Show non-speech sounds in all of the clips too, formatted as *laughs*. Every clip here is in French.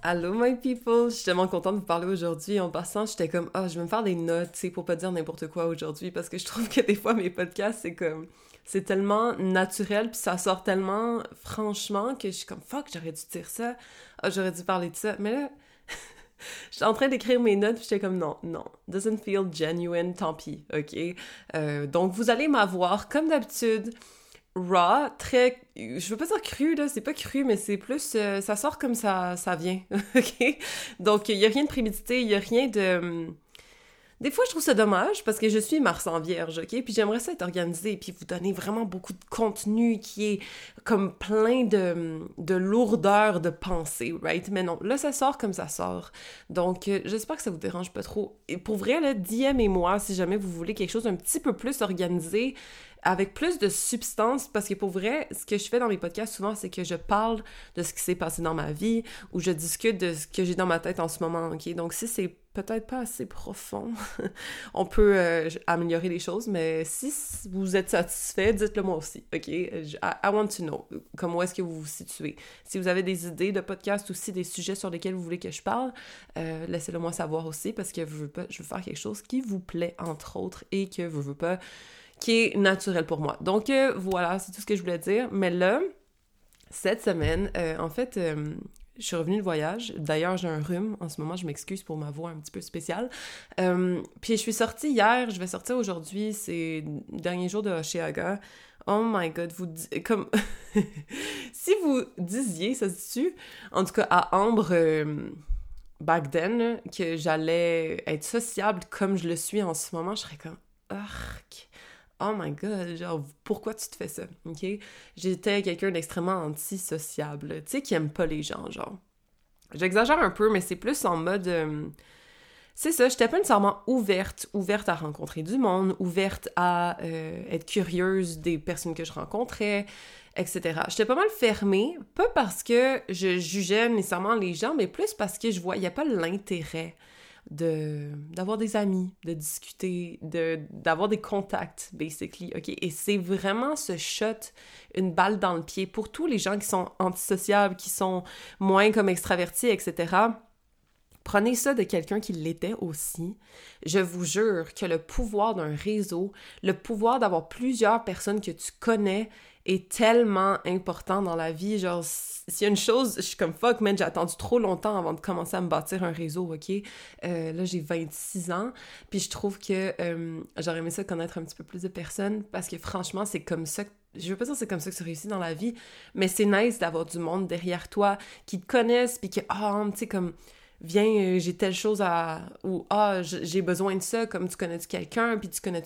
Allô, my people! Je suis tellement contente de vous parler aujourd'hui. En passant, j'étais comme, ah, je vais me faire des notes, tu sais, pour pas dire n'importe quoi aujourd'hui, parce que je trouve que des fois, mes podcasts, c'est comme, c'est tellement naturel, puis ça sort tellement franchement que je suis comme, fuck, j'aurais dû dire ça, ah, j'aurais dû parler de ça. Mais là, *laughs* j'étais en train d'écrire mes notes, puis j'étais comme, non, non, doesn't feel genuine, tant pis, ok? Euh, donc, vous allez m'avoir, comme d'habitude, raw, très, je veux pas dire cru là, c'est pas cru, mais c'est plus, euh, ça sort comme ça, ça vient, *laughs* ok? Donc il y a rien de prémédité, il y a rien de, hum, des fois je trouve ça dommage parce que je suis Mars en Vierge, ok? Puis j'aimerais ça être organisé puis vous donner vraiment beaucoup de contenu qui est comme plein de, de lourdeur de pensée, right? Mais non, là ça sort comme ça sort. Donc euh, j'espère que ça vous dérange pas trop. Et pour vrai là, DM et moi si jamais vous voulez quelque chose un petit peu plus organisé avec plus de substance, parce que pour vrai, ce que je fais dans mes podcasts souvent, c'est que je parle de ce qui s'est passé dans ma vie ou je discute de ce que j'ai dans ma tête en ce moment, ok? Donc si c'est peut-être pas assez profond, *laughs* on peut euh, améliorer les choses, mais si vous êtes satisfait, dites-le moi aussi, ok? I, want to know, comment est-ce que vous vous situez. Si vous avez des idées de podcast ou si des sujets sur lesquels vous voulez que je parle, euh, laissez-le moi savoir aussi, parce que je veux, faire quelque chose qui vous plaît, entre autres, et que vous veux pas qui est naturel pour moi. Donc euh, voilà, c'est tout ce que je voulais dire. Mais là, cette semaine, en fait, je suis revenue de voyage. D'ailleurs, j'ai un rhume. En ce moment, je m'excuse pour ma voix un petit peu spéciale. puis je suis sortie hier, je vais sortir aujourd'hui. C'est dernier jour de Oshiaga. Oh my god, vous comme *laughs* si vous disiez, ça se dit En tout cas, à Ambre, back then, que j'allais être sociable comme je le suis en ce moment, je serais comme arc oh my god, genre, pourquoi tu te fais ça? OK? J'étais quelqu'un d'extrêmement antisociable, tu sais, qui aime pas les gens, genre. J'exagère un peu, mais c'est plus en mode. Euh, c'est ça, j'étais pas nécessairement ouverte, ouverte à rencontrer du monde, ouverte à euh, être curieuse des personnes que je rencontrais, etc. J'étais pas mal fermée, pas parce que je jugeais nécessairement les gens, mais plus parce que je voyais pas l'intérêt de d'avoir des amis, de discuter, de d'avoir des contacts basically, OK? Et c'est vraiment ce shot une balle dans le pied pour tous les gens qui sont antisociables, qui sont moins comme extravertis, etc. Prenez ça de quelqu'un qui l'était aussi. Je vous jure que le pouvoir d'un réseau, le pouvoir d'avoir plusieurs personnes que tu connais est tellement important dans la vie. Genre, s'il y a une chose, je suis comme fuck, man, j'ai attendu trop longtemps avant de commencer à me bâtir un réseau, ok? Euh, là, j'ai 26 ans, puis je trouve que euh, j'aurais aimé ça connaître un petit peu plus de personnes parce que franchement, c'est comme ça que je veux pas dire c'est comme ça que tu réussis dans la vie, mais c'est nice d'avoir du monde derrière toi qui te connaissent puis que ah, tu sais comme viens, euh, j'ai telle chose à. ou ah, j'ai besoin de ça, comme tu connais quelqu'un, puis tu connais.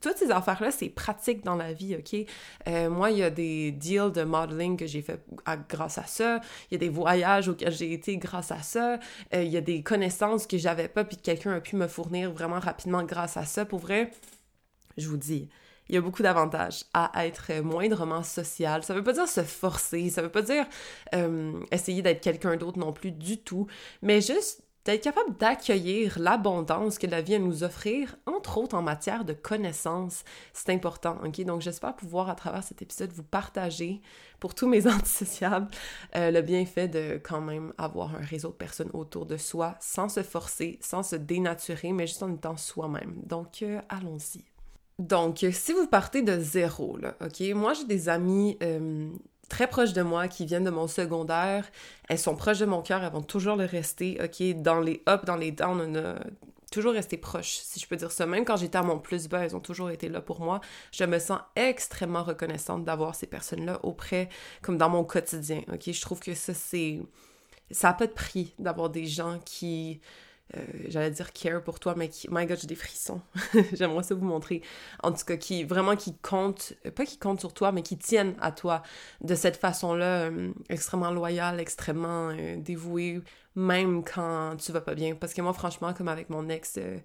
Toutes ces affaires-là, c'est pratique dans la vie, OK? Euh, moi, il y a des deals de modeling que j'ai fait grâce à ça. Il y a des voyages auxquels j'ai été grâce à ça. Euh, il y a des connaissances que j'avais pas, puis que quelqu'un a pu me fournir vraiment rapidement grâce à ça. Pour vrai, je vous dis, il y a beaucoup d'avantages à être moindrement social. Ça veut pas dire se forcer, ça veut pas dire euh, essayer d'être quelqu'un d'autre non plus du tout, mais juste d'être capable d'accueillir l'abondance que la vie a nous offrir, entre autres en matière de connaissances. C'est important, ok? Donc j'espère pouvoir à travers cet épisode vous partager pour tous mes *laughs* antisociables euh, le bienfait de quand même avoir un réseau de personnes autour de soi sans se forcer, sans se dénaturer, mais juste en étant soi-même. Donc euh, allons-y. Donc, si vous partez de zéro, là, OK? Moi, j'ai des amis euh, très proches de moi qui viennent de mon secondaire. Elles sont proches de mon cœur, elles vont toujours le rester, OK? Dans les ups, dans les downs, on a toujours resté proches, si je peux dire ça. Même quand j'étais à mon plus bas, elles ont toujours été là pour moi. Je me sens extrêmement reconnaissante d'avoir ces personnes-là auprès, comme dans mon quotidien, OK? Je trouve que ça, c'est... Ça n'a pas de prix d'avoir des gens qui euh, j'allais dire care pour toi, mais qui, my god, j'ai des frissons. *laughs* J'aimerais ça vous montrer. En tout cas, qui vraiment qui compte, euh, pas qui compte sur toi, mais qui tiennent à toi de cette façon-là, euh, extrêmement loyale, extrêmement dévouée, même quand tu vas pas bien. Parce que moi, franchement, comme avec mon ex, euh,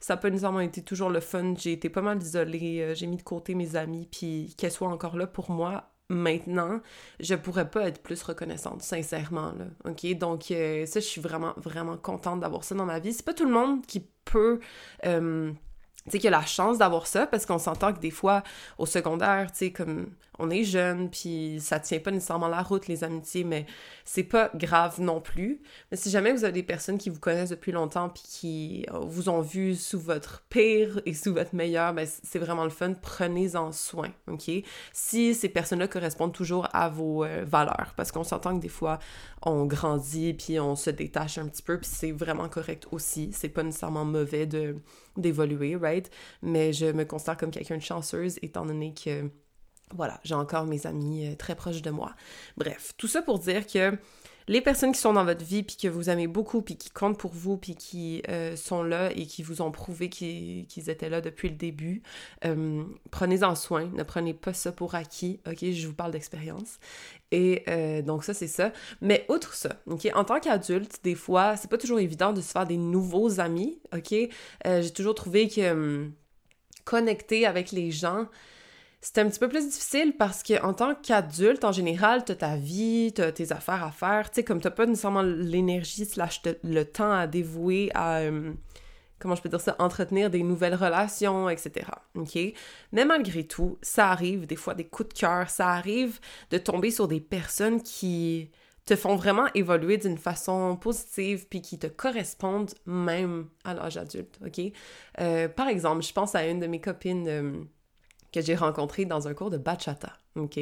ça n'a pas nécessairement été toujours le fun. J'ai été pas mal isolée, euh, j'ai mis de côté mes amis, puis qu'elles soient encore là pour moi maintenant, je pourrais pas être plus reconnaissante, sincèrement, là, ok? Donc, euh, ça, je suis vraiment, vraiment contente d'avoir ça dans ma vie. C'est pas tout le monde qui peut tu sais, qu'il y a la chance d'avoir ça, parce qu'on s'entend que des fois, au secondaire, tu sais, comme on est jeune, puis ça tient pas nécessairement la route, les amitiés, mais c'est pas grave non plus. Mais si jamais vous avez des personnes qui vous connaissent depuis longtemps, puis qui vous ont vu sous votre pire et sous votre meilleur, ben c'est vraiment le fun, prenez-en soin, ok? Si ces personnes-là correspondent toujours à vos euh, valeurs, parce qu'on s'entend que des fois, on grandit, puis on se détache un petit peu, puis c'est vraiment correct aussi. C'est pas nécessairement mauvais d'évoluer, right? Mais je me considère comme quelqu'un de chanceuse étant donné que, voilà, j'ai encore mes amis euh, très proches de moi. Bref, tout ça pour dire que les personnes qui sont dans votre vie, puis que vous aimez beaucoup, puis qui comptent pour vous, puis qui euh, sont là et qui vous ont prouvé qu'ils étaient là depuis le début, euh, prenez-en soin. Ne prenez pas ça pour acquis, ok? Je vous parle d'expérience. Et euh, donc ça, c'est ça. Mais outre ça, ok? En tant qu'adulte, des fois, c'est pas toujours évident de se faire des nouveaux amis, ok? J'ai toujours trouvé que hum, connecter avec les gens, c'est un petit peu plus difficile parce que en tant qu'adulte, en général, t'as ta vie, t'as tes affaires à faire, tu sais, comme t'as pas nécessairement l'énergie slash le temps à dévouer à, euh, comment je peux dire ça, entretenir des nouvelles relations, etc. OK? Mais malgré tout, ça arrive des fois des coups de cœur, ça arrive de tomber sur des personnes qui te font vraiment évoluer d'une façon positive puis qui te correspondent même à l'âge adulte, OK? Euh, par exemple, je pense à une de mes copines... Euh, que j'ai rencontré dans un cours de bachata, ok?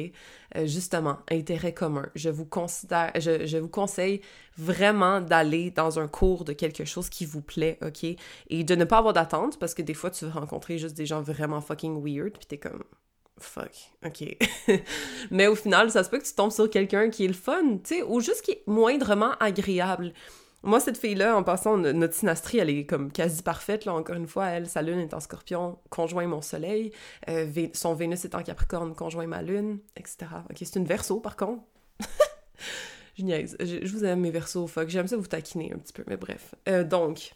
Euh, justement, intérêt commun. Je vous conseille vraiment d'aller dans un cours de quelque chose qui vous plaît, ok? Et de ne pas avoir d'attente, parce que des fois, tu vas rencontrer juste des gens vraiment fucking weird, puis t'es comme... Fuck, ok. *laughs* Mais au final, ça se peut que tu tombes sur quelqu'un qui est le fun, tu sais, ou juste qui est moindrement agréable. Moi, cette fille-là, en passant, notre synastrie, elle est comme quasi parfaite, là, encore une fois. Elle, sa lune est en scorpion, conjoint mon soleil. Euh, son Vénus est en capricorne, conjoint ma lune, etc. Ok, c'est une verso, par contre. *laughs* je niaise. Je, vous aime, mes versos, fuck. J'aime ça vous taquiner un petit peu, mais bref. Euh, donc,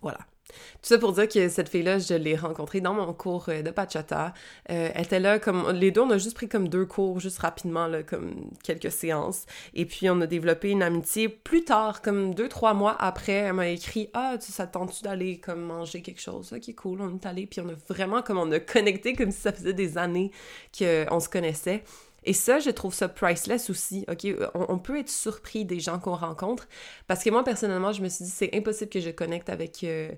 voilà. Tout ça pour dire que cette fille-là, je l'ai rencontrée dans mon cours euh, de bachata. Euh, elle était là comme... Les deux, on a juste pris comme deux cours, juste rapidement, comme quelques séances. Et puis, on a développé une amitié plus tard, comme deux, trois mois après. Elle m'a écrit « Ah, tu s'attends-tu d'aller comme manger quelque chose? Ok, cool, on est allé. Puis on a vraiment comme... On a connecté comme si ça faisait des années qu'on se connaissait. Et ça, je trouve ça priceless aussi, OK? On, peut être surpris des gens qu'on rencontre, parce que moi, personnellement, je me suis dit, c'est impossible que je connecte avec euh,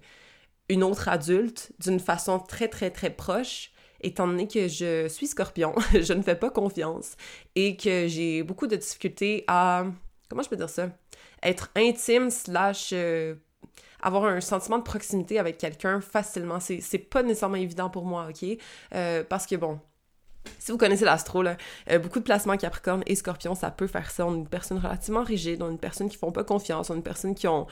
une autre adulte d'une façon très, très, très proche, étant donné que je suis scorpion, *laughs* je ne fais pas confiance, et que j'ai beaucoup de difficultés à... Comment je peux dire ça? Être intime slash... Euh, avoir un sentiment de proximité avec quelqu'un facilement. C'est pas nécessairement évident pour moi, ok? Euh, parce que bon, si vous connaissez l'astro, euh, beaucoup de placements Capricorne et Scorpion, ça peut faire ça. On est une personne relativement rigide, on est une personne qui font pas confiance, on est une personne qui ont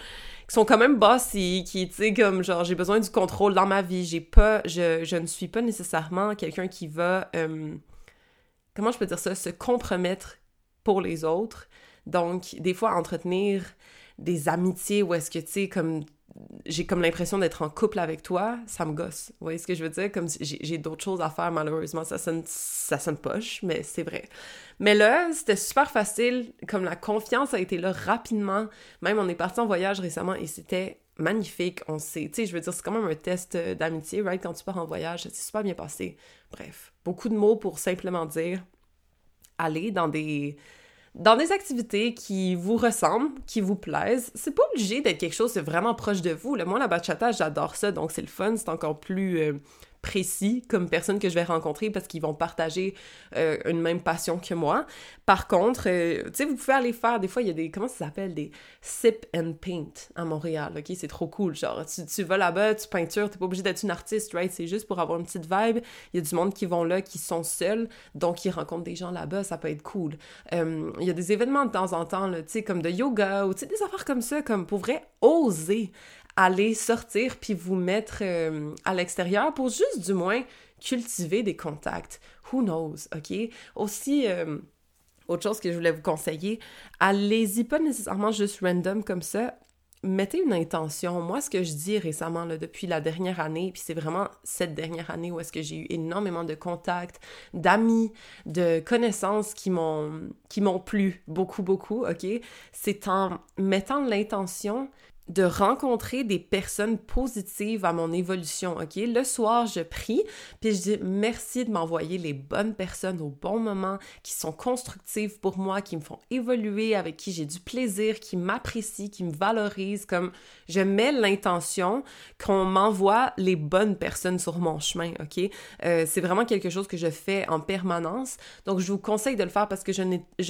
qui sont quand même bossy, qui, tu sais, comme genre, j'ai besoin du contrôle dans ma vie, j'ai pas, je, je ne suis pas nécessairement quelqu'un qui va, euh, comment je peux dire ça, se compromettre pour les autres. Donc, des fois, entretenir des amitiés où est-ce que, tu sais, comme j'ai comme l'impression d'être en couple avec toi, ça me gosse. Vous voyez ce que je veux dire? Comme j'ai d'autres choses à faire, malheureusement, ça sonne, ça sonne poche, mais c'est vrai. Mais là, c'était super facile, comme la confiance a été là rapidement. Même on est parti en voyage récemment et c'était magnifique. On sait, tu sais, je veux dire, c'est quand même un test d'amitié, right? Quand tu pars en voyage, ça s'est super bien passé. Bref, beaucoup de mots pour simplement dire aller dans des dans des activités qui vous ressemblent, qui vous plaisent, c'est pas obligé d'être quelque chose de vraiment proche de vous. Moi, la bachata, j'adore ça, donc c'est le fun, c'est encore plus euh, précis comme personne que je vais rencontrer parce qu'ils vont partager euh, une même passion que moi. Par contre, euh, tu sais, vous pouvez aller faire, des fois, il y a des, comment ça s'appelle, des sip and paint à Montréal, ok? C'est trop cool, genre, tu, vas là-bas, tu peintures, t'es pas obligé d'être une artiste, right? C'est juste pour avoir une petite vibe. Il y a du monde qui vont là, qui sont seuls, donc ils rencontrent des gens là-bas, ça peut être cool. Euh, il y a des événements de temps en temps, tu sais, comme de yoga, ou tu sais, des affaires comme ça, comme pour vrai, oser aller sortir puis vous mettre euh, à l'extérieur pour juste du moins cultiver des contacts. Who knows, ok? Aussi, euh, autre chose que je voulais vous conseiller, allez-y pas nécessairement juste random comme ça. Mettez une intention. Moi, ce que je dis récemment, là, depuis la dernière année, puis c'est vraiment cette dernière année où est-ce que j'ai eu énormément de contacts, d'amis, de connaissances qui m'ont qui m'ont plu beaucoup, beaucoup, OK? C'est en mettant l'intention de rencontrer des personnes positives à mon évolution, OK? Le soir, je prie, puis je dis merci de m'envoyer les bonnes personnes au bon moment, qui sont constructives pour moi, qui me font évoluer, avec qui j'ai du plaisir, qui m'apprécient, qui me valorisent, comme je mets l'intention qu'on m'envoie les bonnes personnes sur mon chemin, OK? Euh, c'est vraiment quelque chose que je fais en permanence, donc je vous conseille de le faire parce que je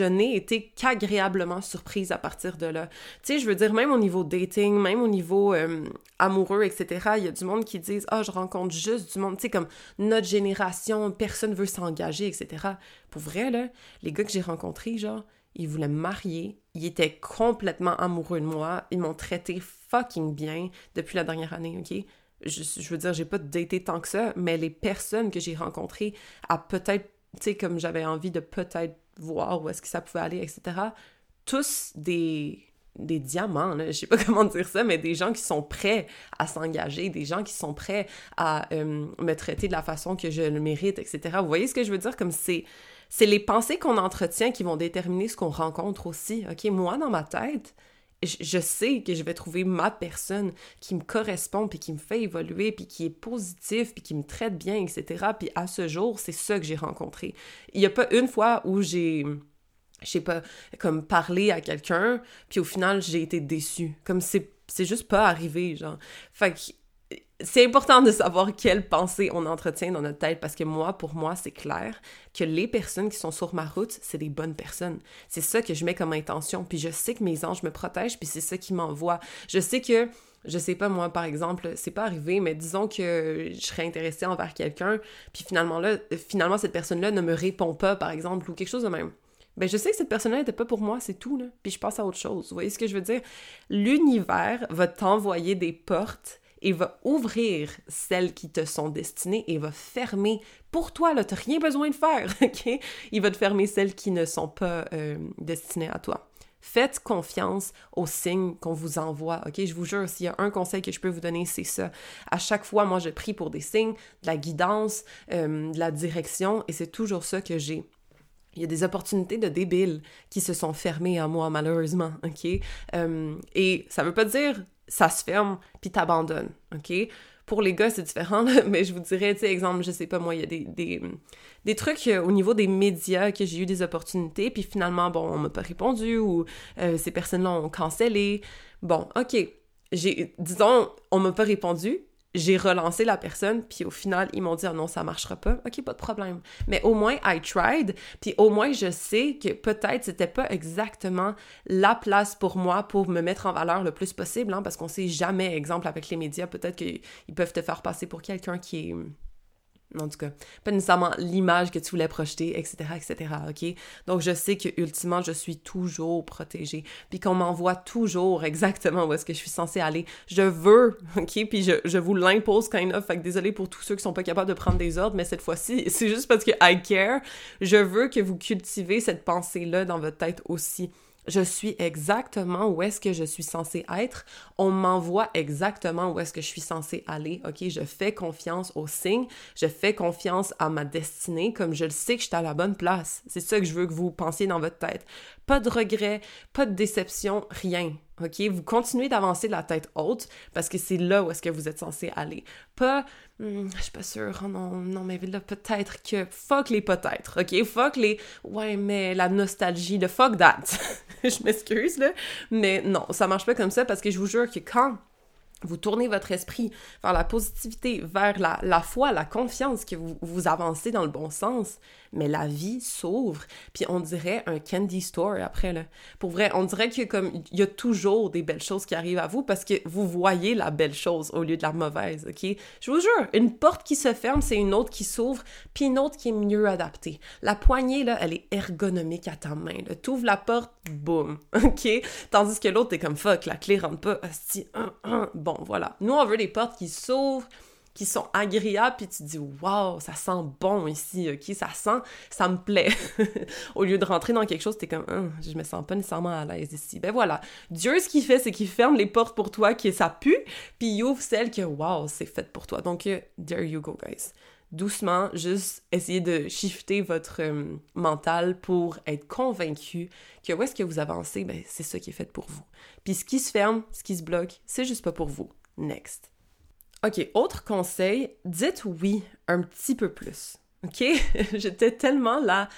n'ai été qu'agréablement surprise à partir de là. Tu sais, je veux dire, même au niveau dating, même au niveau euh, amoureux, etc., il y a du monde qui disent Ah, je rencontre juste du monde, tu sais, comme notre génération, personne veut s'engager, etc. Pour vrai, là, les gars que j'ai rencontrés, genre, ils voulaient me marier, ils étaient complètement amoureux de moi, ils m'ont traité fucking bien depuis la dernière année, ok? Je, je veux dire, j'ai pas daté tant que ça, mais les personnes que j'ai rencontrées à peut-être, tu sais, comme j'avais envie de peut-être voir où est-ce que ça pouvait aller, etc., tous des des diamants, là, je sais pas *laughs* comment dire ça, mais des gens qui sont prêts à s'engager, des gens qui sont prêts à euh, me traiter de la façon que je le mérite, etc. Vous voyez ce que je veux dire? Comme c'est, c'est les pensées qu'on entretient qui vont déterminer ce qu'on rencontre aussi. OK, moi, dans ma tête, je, sais que je vais trouver ma personne qui me correspond, puis qui me fait évoluer, puis qui est positif, puis qui me traite bien, etc. Puis à ce jour, c'est ça que j'ai rencontré. Il y a pas une fois où j'ai je sais pas, comme parler à quelqu'un, puis au final, j'ai été déçue. Comme c'est, c'est juste pas arrivé, genre. Fait que c'est important de savoir quelles pensées on entretient dans notre tête parce que moi, pour moi, c'est clair que les personnes qui sont sur ma route, c'est des bonnes personnes. C'est ça que je mets comme intention. Puis je sais que mes anges me protègent, puis c'est ça qui m'envoie. Je sais que je sais pas moi par exemple, c'est pas arrivé mais disons que je serais intéressée envers quelqu'un puis finalement là finalement cette personne-là ne me répond pas par exemple ou quelque chose de même ben je sais que cette personne-là n'était pas pour moi, c'est tout. Puis je passe à autre chose. Vous voyez ce que je veux dire? L'univers va t'envoyer des portes et va ouvrir celles qui te sont destinées et va fermer pour toi, là, t'as rien besoin de faire, *laughs* OK? Il va te fermer celles qui ne sont pas euh, destinées à toi. Faites confiance aux signes qu'on vous envoie, OK? Je vous jure, s'il y a un conseil que je peux vous donner, c'est ça. À chaque fois, moi, je prie pour des signes, de la guidance, euh, de la direction, et c'est toujours ça que j'ai. Il y a des opportunités de débiles qui se sont fermées à moi, malheureusement, OK? Euh, et ça veut pas dire ça se ferme puis t'abandonnes, OK? Pour les gars, c'est différent, *laughs* mais je vous dirais, tu sais, exemple, je sais pas moi, il y a des, des, des trucs euh, au niveau des médias que j'ai eu des opportunités, puis finalement, bon, on m'a pas répondu ou euh, ces personnes-là ont cancellé. Bon, OK, j'ai, disons, on m'a pas répondu, j'ai relancé la personne, puis au final, ils m'ont dit ah non, ça marchera pas. OK, pas de problème. Mais au moins, I tried, puis au moins, je sais que peut-être c'était pas exactement la place pour moi pour me mettre en valeur le plus possible, hein, parce qu'on sait jamais, exemple, avec les médias, peut-être qu'ils peuvent te faire passer pour quelqu'un qui est en tout cas, pas nécessairement l'image que tu voulais projeter, etc., etc., OK? Donc, je sais que, ultimement, je suis toujours protégée, puis qu'on m'envoie toujours exactement où est-ce que je suis censée aller. Je veux, OK? Puis je, je vous l'impose quand même, fait que désolé pour tous ceux qui sont pas capables de prendre des ordres, mais cette fois-ci, *laughs* c'est juste parce que I care. Je veux que vous cultivez cette pensée-là dans votre tête aussi je suis exactement où est-ce que je suis censée être, on m'envoie exactement où est-ce que je suis censée aller, ok? Je fais confiance aux signes, je fais confiance à ma destinée, comme je le sais que je suis à la bonne place. C'est ça que je veux que vous pensiez dans votre tête. Pas de regrets, pas de déception, rien. OK? Vous continuez d'avancer de la tête haute parce que c'est là où est-ce que vous êtes censé aller. Pas, hmm, je suis pas sûre, oh non, non, mais là, peut-être que, fuck les peut-être, OK? Fuck les, ouais, mais la nostalgie, le fuck that. *laughs* je m'excuse, là. Mais non, ça marche pas comme ça parce que je vous jure que quand vous tournez votre esprit vers la positivité, vers la, la foi, la confiance que vous, vous avancez dans le bon sens, mais la vie s'ouvre, puis on dirait un candy store après, là. Pour vrai, on dirait que comme il y a toujours des belles choses qui arrivent à vous parce que vous voyez la belle chose au lieu de la mauvaise, ok? Je vous jure, une porte qui se ferme, c'est une autre qui s'ouvre, puis une autre qui est mieux adaptée. La poignée, là, elle est ergonomique à ta main, Tu ouvres la porte, boum, *laughs* ok? Tandis que l'autre, t'es comme fuck, la clé rentre pas, Bon, voilà. Nous, on veut des portes qui s'ouvrent, qui sont agréables, puis tu te dis waouh, ça sent bon ici, ok, ça sent, ça me plaît. *laughs* Au lieu de rentrer dans quelque chose, t'es comme, hum, je me sens pas nécessairement à l'aise ici. Ben voilà, Dieu, ce qu'il fait, c'est qu'il ferme les portes pour toi, qui ça pue, puis il ouvre celles que waouh, c'est fait pour toi. Donc, euh, there you go, guys doucement, juste essayer de shifter votre euh, mental pour être convaincu que où est-ce que vous avancez, ben, c'est ça qui est fait pour vous. Puis ce qui se ferme, ce qui se bloque, c'est juste pas pour vous. Next. OK, autre conseil, dites oui un petit peu plus. OK? *laughs* J'étais tellement là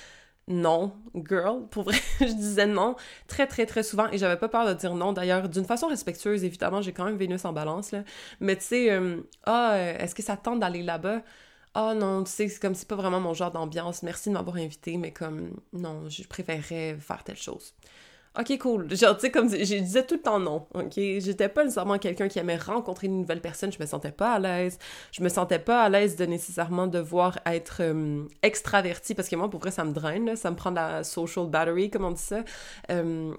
non, girl. Pour vrai, *laughs* je disais non très, très, très souvent et j'avais pas peur de dire non. D'ailleurs, d'une façon respectueuse, évidemment, j'ai quand même Vénus en balance, là. Mais tu sais, euh, ah, est-ce que ça tente d'aller là-bas? Ah non, tu sais, c'est comme c'est pas vraiment mon genre d'ambiance. Merci de m'avoir invité, mais comme non, je préférerais faire telle chose. Ok, cool. Genre, tu sais, comme je disais tout le temps non, ok? J'étais pas nécessairement quelqu'un qui aimait rencontrer une nouvelle personne, je me sentais pas à l'aise. Je me sentais pas à l'aise de nécessairement devoir être euh, extraverti, parce que moi, pour vrai, ça me draine, ça me prend de la social battery, comme on dit ça. Euh,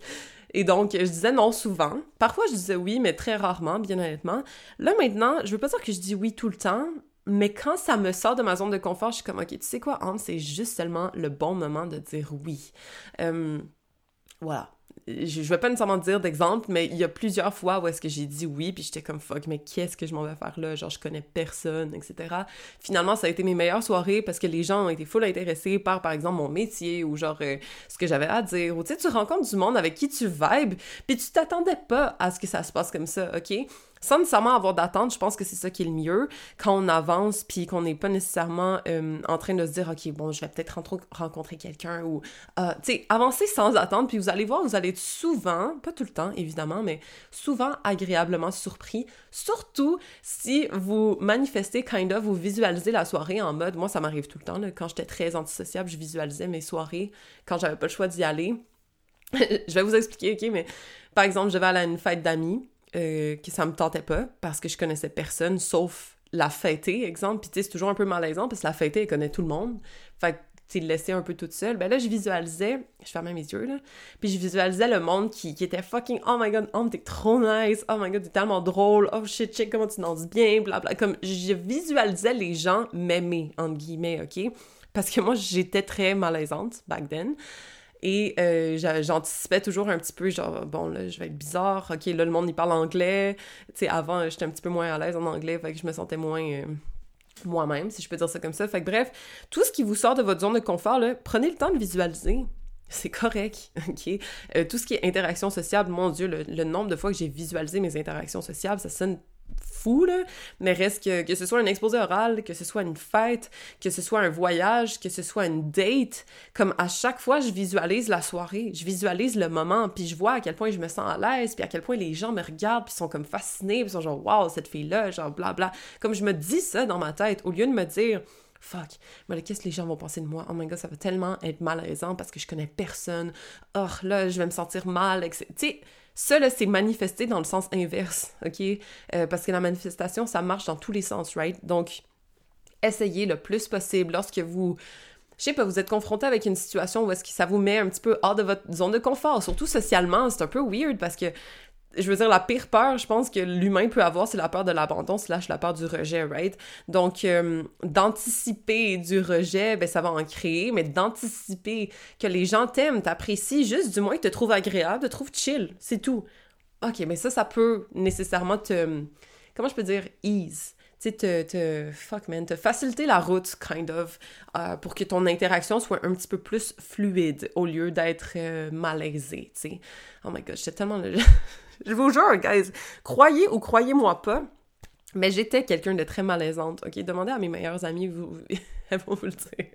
*laughs* et donc, je disais non souvent. Parfois, je disais oui, mais très rarement, bien honnêtement. Là, maintenant, je veux pas dire que je dis oui tout le temps, mais quand ça me sort de ma zone de confort, je suis comme, OK, tu sais quoi, Anne, c'est juste seulement le bon moment de dire oui. Euh, voilà. Je, je vais pas nécessairement dire d'exemple, mais il y a plusieurs fois où est-ce que j'ai dit oui, puis j'étais comme fuck, mais qu'est-ce que je m'en vais faire là? Genre, je connais personne, etc. Finalement, ça a été mes meilleures soirées parce que les gens ont été full intéressés par, par exemple, mon métier ou genre euh, ce que j'avais à dire. Ou tu sais, tu rencontres du monde avec qui tu vibes, puis tu t'attendais pas à ce que ça se passe comme ça, ok? Sans nécessairement avoir d'attente, je pense que c'est ça qui est le mieux. Quand on avance puis qu'on n'est pas nécessairement euh, en train de se dire ok bon je vais peut-être rencontrer quelqu'un ou euh, tu sais avancer sans attendre puis vous allez voir vous allez être souvent pas tout le temps évidemment mais souvent agréablement surpris. Surtout si vous manifestez kind of vous visualisez la soirée en mode moi ça m'arrive tout le temps quand j'étais très antisociable je visualisais mes soirées quand j'avais pas le choix d'y aller. *laughs* Je vais vous expliquer ok mais par exemple je vais aller à une fête d'amis euh, que ça me tentait pas parce que je connaissais personne sauf la fêtée, exemple. Puis tu sais, c'est toujours un peu malaisant parce que la fêtée, elle connaît tout le monde. Fait que tu laisser un peu toute seule. Ben là, je visualisais, je fermais mes yeux, là, puis je visualisais le monde qui, était fucking, oh my god, oh, t'es trop nice, oh my god, t'es tellement drôle, oh shit, shit, comment tu danses bien, bla bla. Comme, je visualisais les gens m'aimer, entre guillemets, ok? Parce que moi, j'étais très malaisante back then. Et euh, j'anticipais toujours un petit peu, genre, bon, là, je vais être bizarre. OK, là, le monde, il parle anglais. Tu sais, avant, j'étais un petit peu moins à l'aise en anglais, fait que je me sentais moins... Euh, moi-même, si je peux dire ça comme ça. Fait que bref, tout ce qui vous sort de votre zone de confort, là, prenez le temps de visualiser. C'est correct, *laughs* ok? Euh, tout ce qui est interaction sociable, mon Dieu, le, nombre de fois que j'ai visualisé mes interactions sociables, ça sonne fou, là, mais reste que, que ce soit un exposé oral, que ce soit une fête, que ce soit un voyage, que ce soit une date, comme à chaque fois, je visualise la soirée, je visualise le moment, puis je vois à quel point je me sens à l'aise, puis à quel point les gens me regardent, puis sont comme fascinés, puis sont genre « wow, cette fille-là », genre blabla. Comme je me dis ça dans ma tête, au lieu de me dire « fuck, mais qu'est-ce que les gens vont penser de moi? Oh my god, ça va tellement être malaisant parce que je connais personne. Oh, là, je vais me sentir mal, etc. » Tu sais, ça, là, c'est manifester dans le sens inverse, OK? Euh, parce que la manifestation, ça marche dans tous les sens, right? Donc, essayez le plus possible lorsque vous je sais pas, vous êtes confronté avec une situation où est-ce que ça vous met un petit peu hors de votre zone de confort, surtout socialement, c'est un peu weird parce que je veux dire, la pire peur, je pense que l'humain peut avoir, c'est la peur de l'abandon slash la peur du rejet, right? Donc, euh, d'anticiper du rejet, ben ça va en créer, mais d'anticiper que les gens t'aiment, t'apprécient, juste du moins te trouvent agréable, te trouvent chill, c'est tout. Ok, mais ça, ça peut nécessairement te... Comment je peux dire? Ease tu te, te, faciliter la route, kind of, euh, pour que ton interaction soit un petit peu plus fluide au lieu d'être euh, malaisé, tu sais. Oh my god, j'étais tellement... *laughs* je vous jure, guys, croyez ou croyez-moi pas, mais j'étais quelqu'un de très malaisante, ok? Demandez à mes meilleures amies, vous, *laughs* elles vont vous le dire.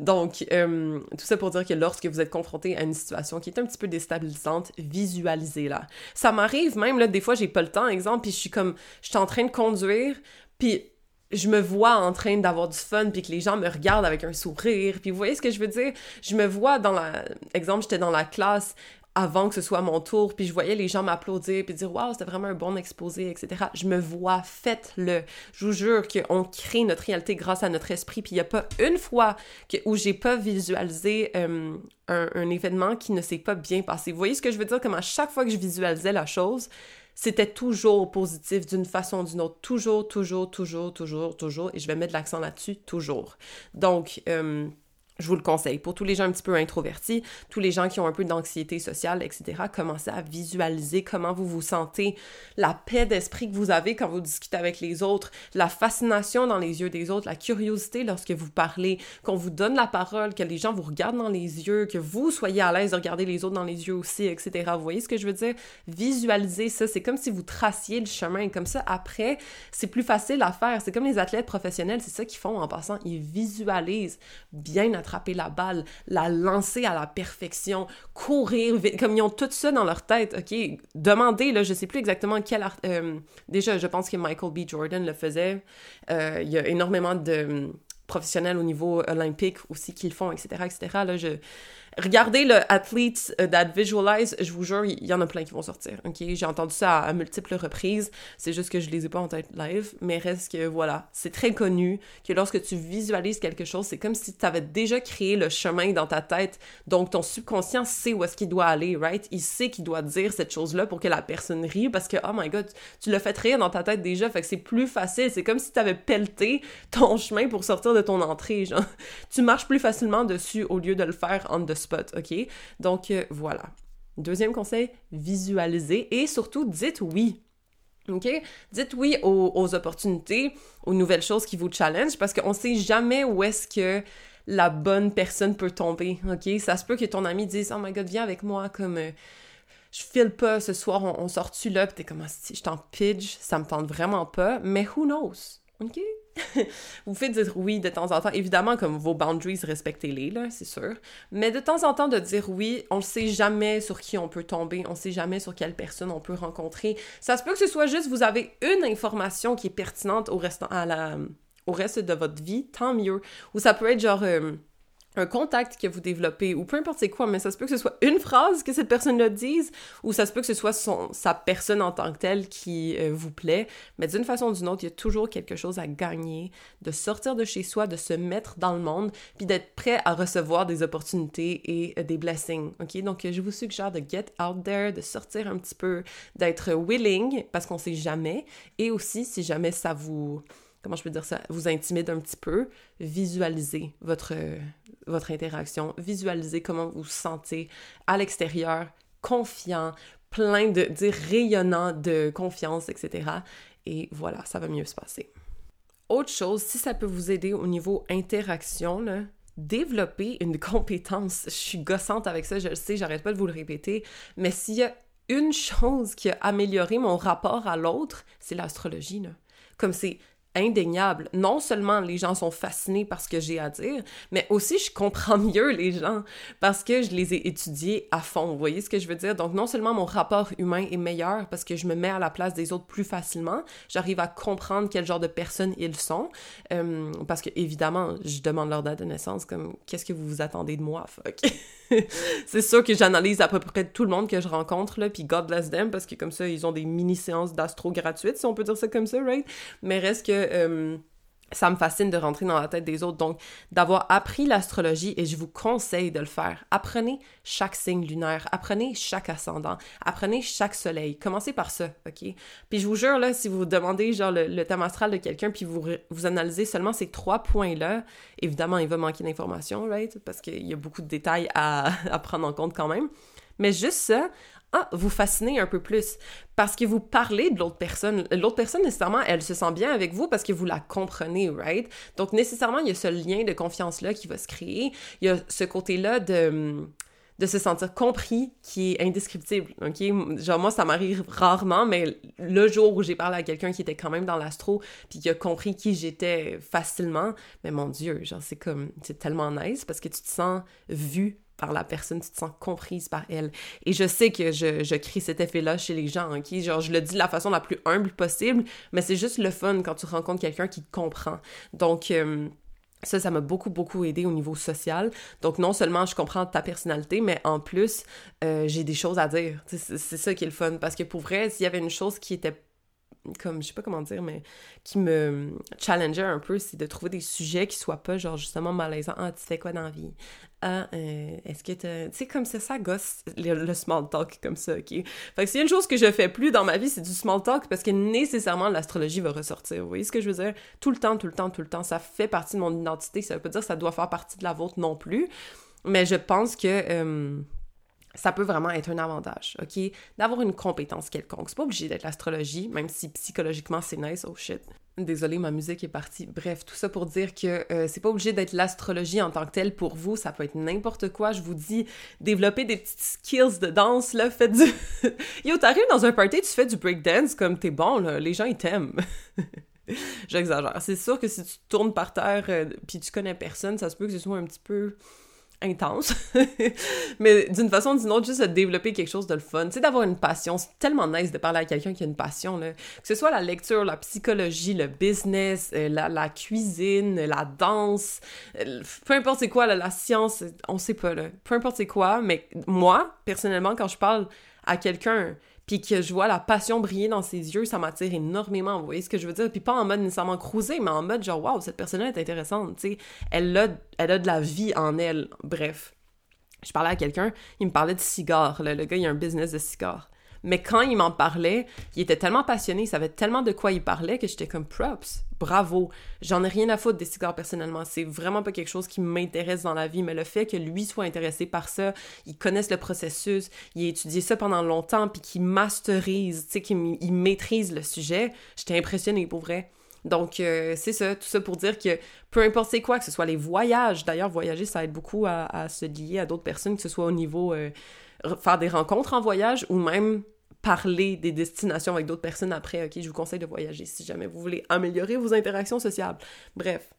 Donc, euh, tout ça pour dire que lorsque vous êtes confronté à une situation qui est un petit peu déstabilisante, visualisez-la. Ça m'arrive même, là, des fois, j'ai pas le temps, exemple, puis je suis comme, je suis en train de conduire, puis je me vois en train d'avoir du fun puis que les gens me regardent avec un sourire puis vous voyez ce que je veux dire? Je me vois dans la exemple j'étais dans la classe avant que ce soit mon tour, puis je voyais les gens m'applaudir, puis dire « Waouh, c'était vraiment un bon exposé, etc. » Je me vois, faites-le. Je vous jure qu'on crée notre réalité grâce à notre esprit, puis il n'y a pas une fois que, où j'ai pas visualisé euh, un, événement qui ne s'est pas bien passé. Vous voyez ce que je veux dire? Comme à chaque fois que je visualisais la chose, c'était toujours positif d'une façon ou d'une autre. Toujours, toujours, toujours, toujours, toujours. Et je vais mettre l'accent là-dessus, toujours. Donc, euh, je vous le conseille. Pour tous les gens un petit peu introvertis, tous les gens qui ont un peu d'anxiété sociale, etc., commencez à visualiser comment vous vous sentez, la paix d'esprit que vous avez quand vous discutez avec les autres, la fascination dans les yeux des autres, la curiosité lorsque vous parlez, qu'on vous donne la parole, que les gens vous regardent dans les yeux, que vous soyez à l'aise de regarder les autres dans les yeux aussi, etc. Vous voyez ce que je veux dire? Visualiser ça, c'est comme si vous traciez le chemin. Comme ça, après, c'est plus facile à faire. C'est comme les athlètes professionnels, c'est ça qu'ils font en passant. Ils visualisent bien attraper la balle, la lancer à la perfection, courir comme ils ont tout ça dans leur tête, ok? Demandez, là, je sais plus exactement quel... Euh, déjà, je pense que Michael B. Jordan le faisait. Euh, il y a énormément de professionnels au niveau olympique aussi qui le font, etc., etc. Là, je, Regardez le Athletes euh, That Visualize, je vous jure, il y en a plein qui vont sortir, ok? J'ai entendu ça à, multiples reprises, c'est juste que je les ai pas en tête live, mais reste que, voilà, c'est très connu que lorsque tu visualises quelque chose, c'est comme si tu avais déjà créé le chemin dans ta tête, donc ton subconscient sait où est-ce qu'il doit aller, right? Il sait qu'il doit dire cette chose-là pour que la personne rie, parce que, oh my god, tu l'as fait rire dans ta tête déjà, fait que c'est plus facile, c'est comme si tu avais pelleté ton chemin pour sortir de ton entrée, genre. Tu marches plus facilement dessus au lieu de le faire on the spot, OK? Donc, euh, voilà. Deuxième conseil, visualisez et surtout dites oui. OK? Dites oui aux, opportunités, aux nouvelles choses qui vous challenge parce qu'on sait jamais où est-ce que la bonne personne peut tomber. OK? Ça se peut que ton ami dise Oh my god, viens avec moi comme. Euh, je file pas ce soir, on, sort-tu là, pis t'es comme, ah, si je t'en pidge, ça me tente vraiment pas, mais who knows? OK? *laughs* vous faites dire oui de temps en temps. Évidemment, comme vos boundaries, respectez-les, là, c'est sûr. Mais de temps en temps, de dire oui, on ne sait jamais sur qui on peut tomber, on ne sait jamais sur quelle personne on peut rencontrer. Ça se peut que ce soit juste, vous avez une information qui est pertinente au, reste, à la, au reste de votre vie, tant mieux. Ou ça peut être genre... Euh, un contact que vous développez, ou peu importe c'est quoi, mais ça se peut que ce soit une phrase que cette personne-là dise, ou ça se peut que ce soit son, sa personne en tant que telle qui euh, vous plaît, mais d'une façon ou d'une autre, il y a toujours quelque chose à gagner, de sortir de chez soi, de se mettre dans le monde, puis d'être prêt à recevoir des opportunités et euh, des blessings, ok? Donc, je vous suggère de get out there, de sortir un petit peu, d'être willing, parce qu'on sait jamais, et aussi, si jamais ça vous comment je peux dire ça, vous intimide un petit peu, visualisez votre, votre interaction, visualisez comment vous vous sentez à l'extérieur, confiant, plein de, dire rayonnant de confiance, etc. Et voilà, ça va mieux se passer. Autre chose, si ça peut vous aider au niveau interaction, développer une *laughs* compétence. Je suis gossante avec ça, je le sais, j'arrête pas de vous le répéter, mais s'il y a une chose qui a amélioré mon rapport à l'autre, c'est l'astrologie. Comme c'est indéniable. Non seulement les gens sont fascinés par ce que j'ai à dire, mais aussi je comprends *laughs* mieux les gens parce que je les ai étudiés à fond. Vous voyez ce que je veux dire? Donc non seulement mon rapport humain est meilleur parce que je me mets à la place des autres plus facilement, j'arrive à comprendre quel genre de personnes ils sont, euh, parce que évidemment, je demande leur date de naissance comme qu'est-ce que vous vous attendez de moi, fuck. *laughs* *laughs* c'est sûr que j'analyse à peu près tout le monde que je rencontre, là, puis God bless them, parce que comme ça, ils ont des mini-séances d'astro gratuites, si on peut dire ça comme ça, right? Mais reste que... Euh, ça me fascine de rentrer dans la tête des autres. Donc, d'avoir appris l'astrologie, et je vous conseille de le faire. Apprenez chaque signe lunaire, apprenez chaque ascendant, apprenez chaque soleil. Commencez par ça, OK? Puis je vous jure, là, si vous demandez, genre, le, thème astral de quelqu'un, puis vous, vous analysez seulement ces trois points-là, évidemment, il va manquer d'informations, right? Parce qu'il y a beaucoup de détails à, *laughs* à prendre en compte quand même. Mais juste ça, ah, vous fascinez un peu plus parce que vous parlez de l'autre personne. L'autre personne, nécessairement, elle se sent bien avec vous parce que vous la comprenez, right? Donc, nécessairement, il y a ce lien de confiance-là qui va se créer. Il y a ce côté-là de de se sentir compris qui est indescriptible, ok? Genre, moi, ça m'arrive rarement, mais le jour où j'ai parlé à quelqu'un qui était quand même dans l'astro, puis qui a compris qui j'étais facilement, mais mon Dieu, genre, c'est comme, c'est tellement nice parce que tu te sens vu par la personne, tu te sens comprise par elle. Et je sais que je, je crée cet effet-là chez les gens, ok? Genre, je le dis de la façon la plus humble possible, mais c'est juste le fun quand tu rencontres quelqu'un qui te comprend. Donc, euh, ça, ça m'a beaucoup, beaucoup aidé au niveau social. Donc, non seulement je comprends ta personnalité, mais en plus, euh, j'ai des choses à dire. C'est ça qui est le fun. Parce que pour vrai, s'il y avait une chose qui était comme, je sais pas comment dire, mais qui me challengeait un peu, c'est de trouver des sujets qui soient pas, genre, justement, malaisants. Ah, tu fais quoi dans la vie? Ah, euh, est-ce que tu sais, comme c'est ça, gosse, le, small talk comme ça, OK? Fait que c'est une chose que je fais plus dans ma vie, c'est du small talk, parce que nécessairement, l'astrologie va ressortir. Vous voyez ce que je veux dire? Tout le temps, tout le temps, tout le temps. Ça fait partie de mon identité. Ça veut pas dire que ça doit faire partie de la vôtre non plus. Mais je pense que... Euh, ça peut vraiment être un avantage, OK? D'avoir une compétence quelconque. C'est pas obligé d'être l'astrologie, même si psychologiquement c'est nice, oh shit. Désolée, ma musique est partie. Bref, tout ça pour dire que euh, c'est pas obligé d'être l'astrologie en tant que telle pour vous, ça peut être n'importe quoi. Je vous dis, développer des petites skills de danse, là, faites du... *laughs* Yo, t'arrives dans un party, tu fais du breakdance comme t'es bon, là, les gens ils t'aiment. *laughs* J'exagère. C'est sûr que si tu tournes par terre euh, puis tu connais personne, ça se peut que ce soit un petit peu intense, *laughs* mais d'une façon ou d'une autre, juste de développer quelque chose de le fun, tu sais, d'avoir une passion. C'est tellement nice de parler à quelqu'un qui a une passion, là. Que ce soit la lecture, la psychologie, le business, euh, la, cuisine, la danse, euh, peu importe c'est quoi, la science, on sait pas, là. Peu importe c'est quoi, mais moi, personnellement, quand je parle à quelqu'un puis que je vois la passion briller dans ses yeux, ça m'attire énormément, vous voyez ce que je veux dire? Puis pas en mode nécessairement cruiser, mais en mode genre, waouh, cette personne-là est intéressante, tu sais, elle a, de la vie en elle, bref. Je parlais à quelqu'un, il me parlait de cigares, le gars, il a un business de cigares. Mais quand il m'en parlait, il était tellement passionné, il savait tellement de quoi il parlait que j'étais comme props, bravo. J'en ai rien à foutre des cigares personnellement. C'est vraiment pas quelque chose qui m'intéresse dans la vie, mais le fait que lui soit intéressé par ça, il connaisse le processus, il a étudié ça pendant longtemps, puis qu'il masterise, tu sais, qu'il maîtrise le sujet, j'étais impressionnée pour vrai. Donc, euh, c'est ça, tout ça pour dire que peu importe c'est quoi, que ce soit les voyages, d'ailleurs, voyager, ça aide beaucoup à, se lier à d'autres personnes, que ce soit au niveau euh, faire des rencontres en voyage ou même parler des destinations avec d'autres personnes après, ok, je vous conseille de voyager si jamais vous voulez améliorer vos interactions sociales. Bref,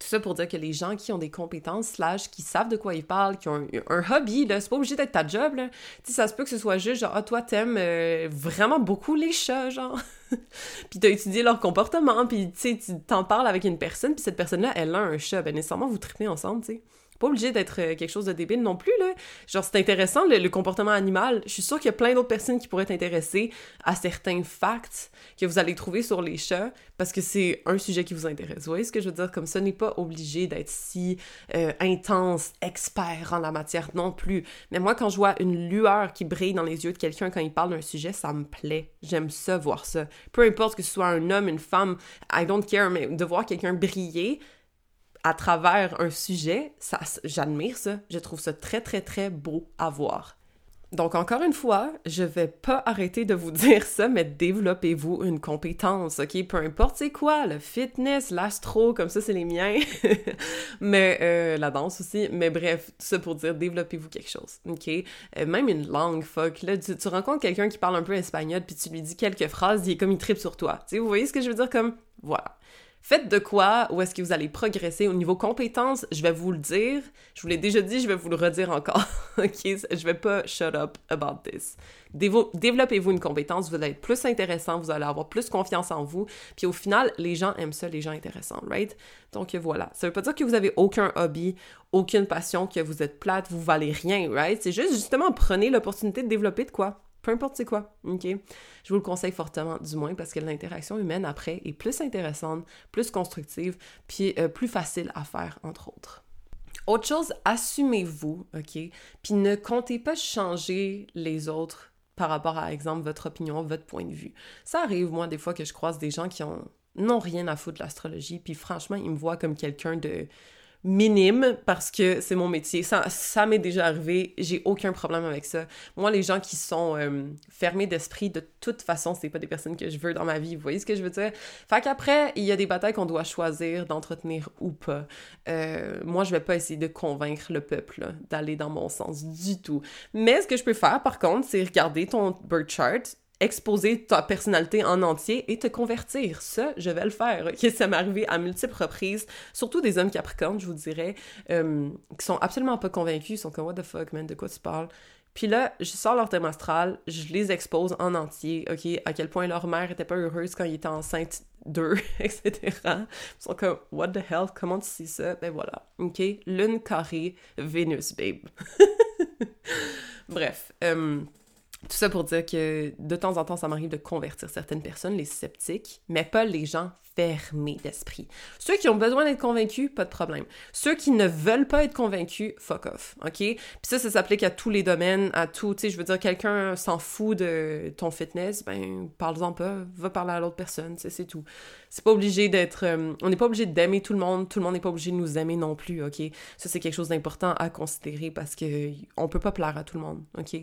tout ça pour dire que les gens qui ont des compétences, slash, qui savent de quoi ils parlent, qui ont un, hobby, là, c'est pas obligé d'être ta job, là. Ça se peut que ce soit juste genre, ah, toi, t'aimes euh, vraiment beaucoup les chats, genre. *laughs* puis t'as étudié leur comportement, puis tu sais, tu t'en parles avec une personne, puis cette personne-là, elle a un chat. Ben, nécessairement, vous tripez ensemble, tu sais pas obligé d'être euh, quelque chose de débile non plus, là. Genre, c'est intéressant, le, comportement animal. Je suis sûre qu'il y a plein d'autres personnes qui pourraient être intéressées à certains facts que vous allez trouver sur les chats parce que c'est un sujet qui vous intéresse. Vous voyez ce que je veux dire? Comme ça, n'est pas obligé d'être si euh, intense, expert en la matière non plus. Mais moi, quand je vois une lueur qui brille dans les yeux de quelqu'un quand il parle d'un sujet, ça me plaît. J'aime ça, voir ça. Peu importe que ce soit un homme, une femme, I don't care, mais de voir quelqu'un briller, à travers un sujet, ça, j'admire ça. Je trouve ça très, très, très beau à voir. Donc, encore une fois, je vais pas arrêter de vous *laughs* dire ça, mais développez-vous une compétence, OK? Peu importe c'est quoi, le fitness, l'astro, comme ça, c'est les miens. *laughs* mais euh, la danse aussi. Mais bref, tout ça pour dire, développez-vous quelque chose, OK? Euh, même une langue, fuck. Là, tu, rencontres quelqu'un qui parle un peu espagnol, puis tu lui dis quelques phrases, il est comme il tripe sur toi. Tu sais, vous voyez ce que je veux dire? Comme, voilà. Faites de quoi ou est-ce que vous allez progresser au niveau compétences, je vais vous le dire. Je vous l'ai déjà dit, je vais vous le redire encore. *laughs* OK, je vais pas shut up about this. Développez-vous une compétence, vous allez être plus intéressant, vous allez avoir plus confiance en vous, puis au final, les gens aiment ça, les gens intéressants, right? Donc voilà, ça veut pas dire que vous avez aucun hobby, aucune passion, que vous êtes plate, vous valez rien, right? C'est juste justement prenez l'opportunité de développer de quoi peu importe c'est quoi, ok? Je vous le conseille fortement, du moins, parce que l'interaction humaine après est plus intéressante, plus constructive, puis euh, plus facile à faire, entre autres. Autre chose, assumez-vous, ok? Puis ne comptez pas changer les autres par rapport à, exemple, votre opinion, votre point de vue. Ça arrive, moi, des fois, que je croise des gens qui ont n'ont rien à foutre de l'astrologie, puis franchement, ils me voient comme quelqu'un de minime parce que c'est mon métier. Ça, ça m'est déjà arrivé, j'ai aucun problème avec ça. Moi, les gens qui sont euh, fermés d'esprit, de toute façon, c'est pas des personnes que je veux dans ma vie. Vous voyez ce que je veux dire? Fait qu'après, il y a des batailles qu'on doit choisir d'entretenir ou pas. Euh, moi, je vais pas essayer de convaincre le peuple d'aller dans mon sens du tout. Mais ce que je peux faire, par contre, c'est regarder ton birth chart exposer ta personnalité en entier et te convertir. Ça, je vais le faire. Ça m'est arrivé à multiples reprises, surtout des hommes capricornes, je vous dirais, euh, qui sont absolument pas convaincus, ils sont comme « What the fuck, man, de quoi tu parles? » Puis là, je sors leur thème astral, je les expose en entier, OK, à quel point leur mère était pas heureuse quand ils étaient enceinte d'eux, *laughs* etc. Ils sont comme, what the hell, comment tu sais ça? Ben voilà, OK, lune carrée, Vénus, babe. *laughs* Bref, euh, Tout ça pour dire que de temps en temps, ça m'arrive de convertir certaines personnes, les sceptiques, mais pas les gens fermés d'esprit. Ceux qui ont besoin d'être convaincus, pas de problème. Ceux qui ne veulent pas être convaincus, fuck off, ok? Puis ça, ça s'applique à tous les domaines, à tout, tu sais, je veux dire, quelqu'un s'en fout de ton fitness, ben, parle-en pas, va parler à l'autre personne, c'est tout. C'est pas obligé d'être... Euh, on n'est pas obligé d'aimer tout le monde, tout le monde n'est pas obligé de nous aimer non plus, ok? Ça, c'est quelque chose d'important à considérer parce que on peut pas plaire à tout le monde, ok?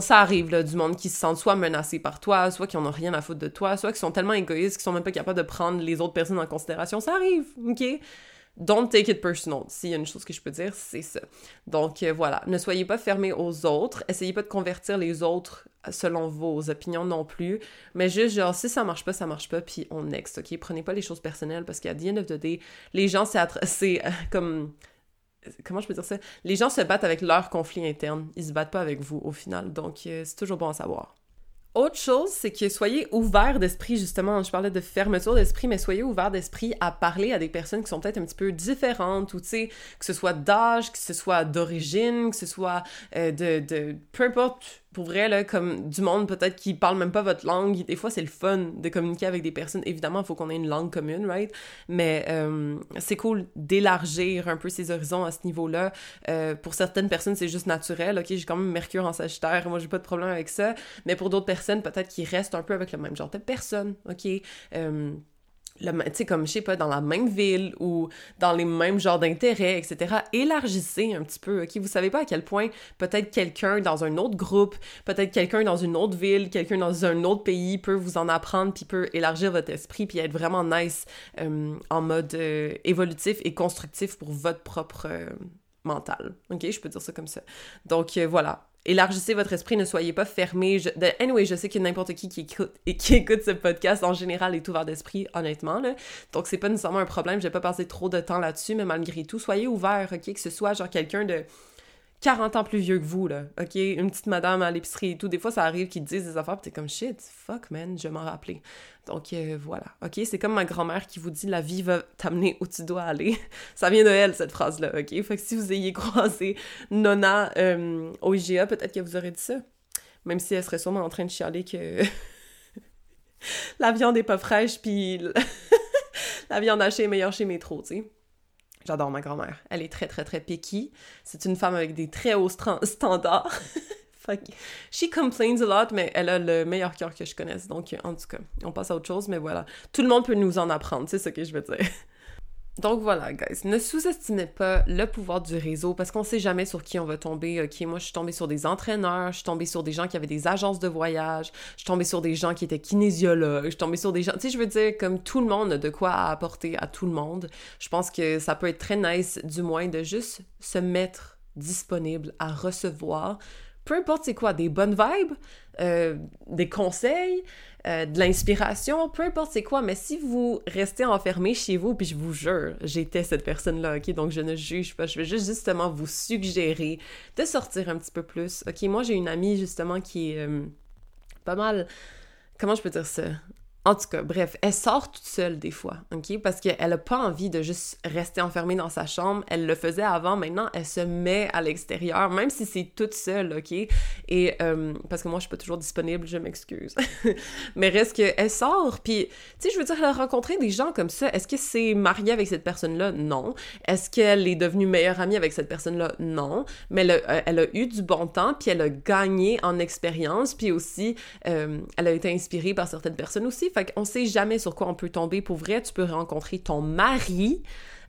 Ça arrive, là, du monde qui se sent soit menacé par toi, soit qui en ont rien à foutre de toi, soit qui sont tellement égoïstes qu'ils sont même pas capables de prendre les autres personnes en considération. Ça arrive, OK? Don't take it personal. S'il y a une chose que je peux dire, c'est ça. Donc euh, voilà, ne soyez pas fermés aux autres. Essayez pas de convertir les autres selon vos opinions non plus. Mais juste genre, si ça marche pas, ça marche pas, puis on next, ok? Prenez pas les choses personnelles parce qu'à the end of the day, les gens, c'est euh, comme comment je peux dire ça? Les gens se battent avec leurs conflits internes. Ils se battent pas avec vous au final. Donc, euh, c'est toujours bon à savoir. Autre chose, c'est que soyez ouverts d'esprit, justement. Je parlais de fermeture d'esprit, mais soyez ouverts d'esprit à parler à des personnes qui sont peut-être un petit peu différentes, ou tu sais, que ce soit d'âge, que ce soit d'origine, que ce soit euh, de, de. peu importe pour vrai, là, comme du monde peut-être qui parle même pas votre langue, des fois c'est le fun de communiquer avec des personnes. Évidemment, il faut qu'on ait une langue commune, right? Mais euh, c'est cool d'élargir un peu ses horizons à ce niveau-là. Euh, pour certaines personnes, c'est juste naturel. Ok, j'ai quand même Mercure en Sagittaire, moi j'ai pas de problème avec ça. Mais pour d'autres personnes, peut-être qu'ils restent un peu avec le même genre de personnes. Ok? Euh, tu sais, comme, je sais pas, dans la même ville ou dans les mêmes genres d'intérêts, etc. Élargissez un petit peu, OK? Vous savez pas à quel point peut-être quelqu'un dans un autre groupe, peut-être quelqu'un dans une autre ville, quelqu'un dans un autre pays peut vous en apprendre puis peut élargir votre esprit puis être vraiment nice euh, en mode euh, évolutif et constructif pour votre propre euh, mental. OK? Je peux dire ça comme ça. Donc, voilà élargissez votre esprit, ne soyez pas fermés. Je, anyway, je sais que n'importe qui qui écoute, qui *laughs* écoute ce podcast en général est ouvert d'esprit, honnêtement. Là. Donc, c'est pas nécessairement un problème. Je vais pas passer trop de temps là-dessus, mais malgré tout, soyez ouverts, OK? Que ce soit genre quelqu'un de 40 ans plus vieux que vous, là, OK? Une petite madame à l'épicerie et tout. Des fois, ça arrive qu'ils disent des affaires, pis t'es comme shit, fuck, man, je m'en rappeler. Donc, euh, voilà. OK? C'est comme ma grand-mère qui vous dit la vie va t'amener où tu dois aller. *laughs* ça vient de elle, cette phrase-là, OK? Fait que si vous ayez *laughs* croisé Nona euh, peut-être que vous aurez dit ça. Même si elle serait sûrement en train de chialer que *laughs* la viande est pas fraîche, puis la viande hachée est meilleure chez Métro, tu sais. J'adore ma grand-mère. Elle est très, très, très picky. C'est une femme avec des très hauts *laughs* standards. She complains a lot, mais elle a le meilleur cœur que je connaisse. Donc, en tout cas, on passe à autre chose, mais voilà. Tout le monde peut nous en apprendre, c'est ce que je veux dire. Donc voilà, guys, ne sous-estimez pas le pouvoir du réseau parce qu'on sait jamais sur qui on va tomber. Ok, moi je suis tombée sur des entraîneurs, je suis tombée sur des gens qui avaient des agences de voyage, je suis tombée sur des gens qui étaient kinésiologues, je suis tombée sur des gens, tu sais, je veux dire, comme tout le monde a de quoi apporter à tout le monde. Je pense que ça peut être très nice, du moins, de juste se mettre disponible à recevoir, peu importe c'est quoi, des bonnes vibes, euh, des conseils, euh, de l'inspiration, peu importe c'est quoi, mais si vous restez enfermé chez vous, puis je vous jure, j'étais cette personne-là, ok, donc je ne juge pas, je vais juste justement vous suggérer de sortir un petit peu plus. Ok, moi j'ai une amie justement qui est euh, pas mal, comment je peux dire ça, en tout cas, bref, elle sort toute seule des fois, OK? Parce qu'elle a pas envie de juste rester enfermée dans sa chambre. Elle le faisait avant, maintenant, elle se met à l'extérieur, même si c'est toute seule, OK? Et, euh, parce que moi, je suis pas toujours disponible, je m'excuse. *laughs* Mais reste qu'elle sort, puis, tu sais, je veux dire, elle a rencontré des gens comme ça. Est-ce que c'est marié avec cette personne-là? Non. Est-ce qu'elle est devenue meilleure amie avec cette personne-là? Non. Mais elle a, elle a, eu du bon temps, puis elle a gagné en expérience, puis aussi, euh, elle a été inspirée par certaines personnes aussi. Fait qu'on sait jamais sur quoi on peut tomber. Pour vrai, tu peux rencontrer ton mari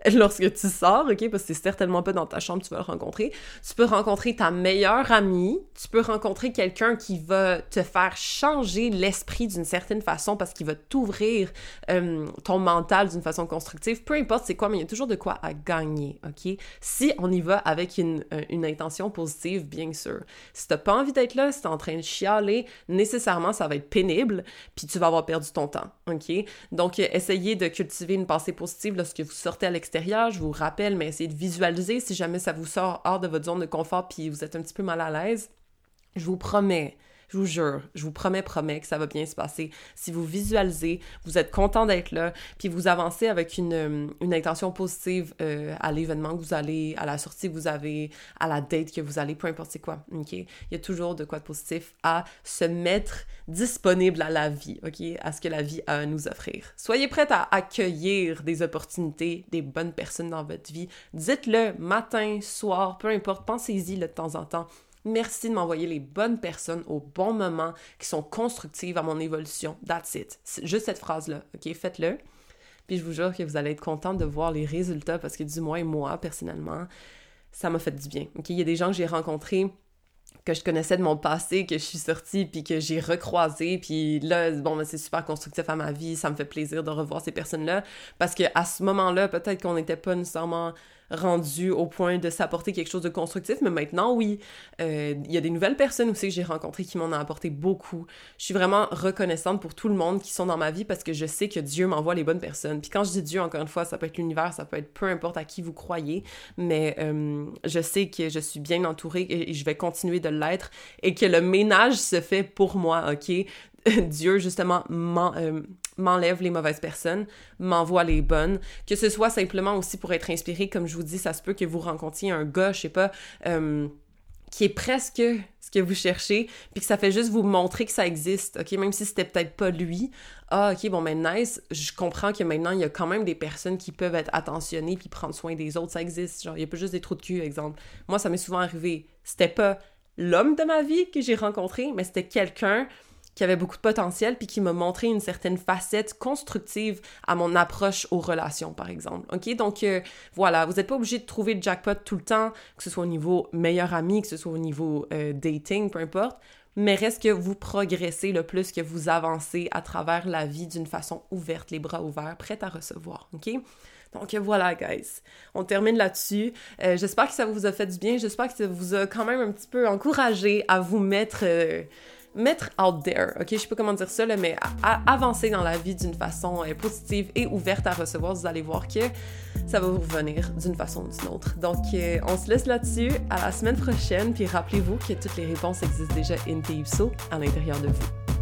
*laughs* lorsque tu sors, OK, parce que c'est certainement pas dans ta chambre que tu vas le rencontrer. Tu peux rencontrer ta meilleure amie, tu peux rencontrer quelqu'un qui va te faire changer l'esprit d'une certaine façon parce qu'il va t'ouvrir euh, ton mental d'une façon constructive. Peu importe c'est quoi, mais il y a toujours de quoi à gagner, OK? Si on y va avec une, euh, une intention positive, bien sûr. Si t'as pas envie d'être là, si t'es en train de chialer, nécessairement, ça va être pénible, puis tu vas avoir perdu ton temps, OK? Donc, essayez de cultiver une pensée positive lorsque vous sortez à l'extérieur je vous rappelle, mais essayez de visualiser si jamais ça vous sort hors de votre zone de confort puis vous êtes un petit peu mal à l'aise. Je vous promets Je vous jure, je vous promets, promets que ça va bien se passer. Si vous visualisez, vous êtes content d'être là, puis vous avancez avec une, euh, une intention positive euh, à l'événement que vous allez, à la sortie que vous avez, à la date que vous allez, peu importe c'est quoi, ok? Il y a toujours de quoi de positif à se mettre disponible à la vie, ok? À ce que la vie a à nous offrir. Soyez prête à accueillir des opportunités, des bonnes personnes dans votre vie. Dites-le matin, soir, peu importe, pensez-y de temps en temps. Merci de m'envoyer les bonnes personnes au bon moment qui sont constructives à mon évolution. That's it. Juste cette phrase-là, OK? Faites-le. Puis je vous jure que vous allez être content de voir les résultats parce que du moins moi, personnellement, ça m'a fait du bien. OK? Il y a des gens que j'ai rencontrés que je connaissais de mon passé, que je suis sortie, puis que j'ai recroisé, puis là, bon, ben, c'est super constructif à ma vie, ça me fait plaisir de revoir ces personnes-là, parce que à ce moment-là, peut-être qu'on n'était pas nécessairement rendu au point de s'apporter quelque chose de constructif, mais maintenant, oui, euh, il y a des nouvelles personnes aussi que j'ai rencontrées qui m'en ont apporté beaucoup. Je suis vraiment reconnaissante pour tout le monde qui sont dans ma vie parce que je sais que Dieu m'envoie les bonnes personnes. Puis quand je dis Dieu, encore une fois, ça peut être l'univers, ça peut être peu importe à qui vous croyez, mais euh, je sais que je suis bien entourée et je vais continuer de l'être et que le ménage se fait pour moi, ok? *laughs* Dieu, justement, euh, m'enlève les mauvaises personnes, m'envoie les bonnes. Que ce soit simplement aussi pour être inspiré, comme je vous dis, ça se peut que vous rencontriez un gars, je sais pas, euh, qui est presque ce que vous cherchez, puis que ça fait juste vous montrer que ça existe, ok? Même si c'était peut-être pas lui. Ah, ok, bon, mais nice, je comprends que maintenant, il y a quand même des personnes qui peuvent être attentionnées puis prendre soin des autres, ça existe. Genre, il y a pas juste des trous de cul, exemple. Moi, ça m'est souvent arrivé. C'était pas l'homme de ma vie que j'ai rencontré, mais c'était quelqu'un qui avait beaucoup de potentiel, puis qui m'a montré une certaine facette constructive à mon approche aux relations, par exemple. OK? Donc, euh, voilà, vous n'êtes pas obligé de trouver le jackpot tout le temps, que ce soit au niveau meilleur ami, que ce soit au niveau euh, dating, peu importe, mais reste que vous progressez le plus que vous avancez à travers la vie d'une façon ouverte, les bras ouverts, prête à recevoir. OK? Donc voilà, guys. On termine là-dessus. Euh, j'espère que ça vous a fait du bien. J'espère que ça vous a quand même un petit peu encouragé à vous mettre mettre out there, ok? Je sais pas comment dire ça, là, mais avancer dans la vie d'une façon euh, positive et ouverte à recevoir, vous allez voir que ça va vous revenir d'une façon ou d'une autre. Donc, euh, on se laisse là-dessus. À la semaine prochaine, puis rappelez-vous que toutes les réponses existent déjà in Ipso à l'intérieur de vous.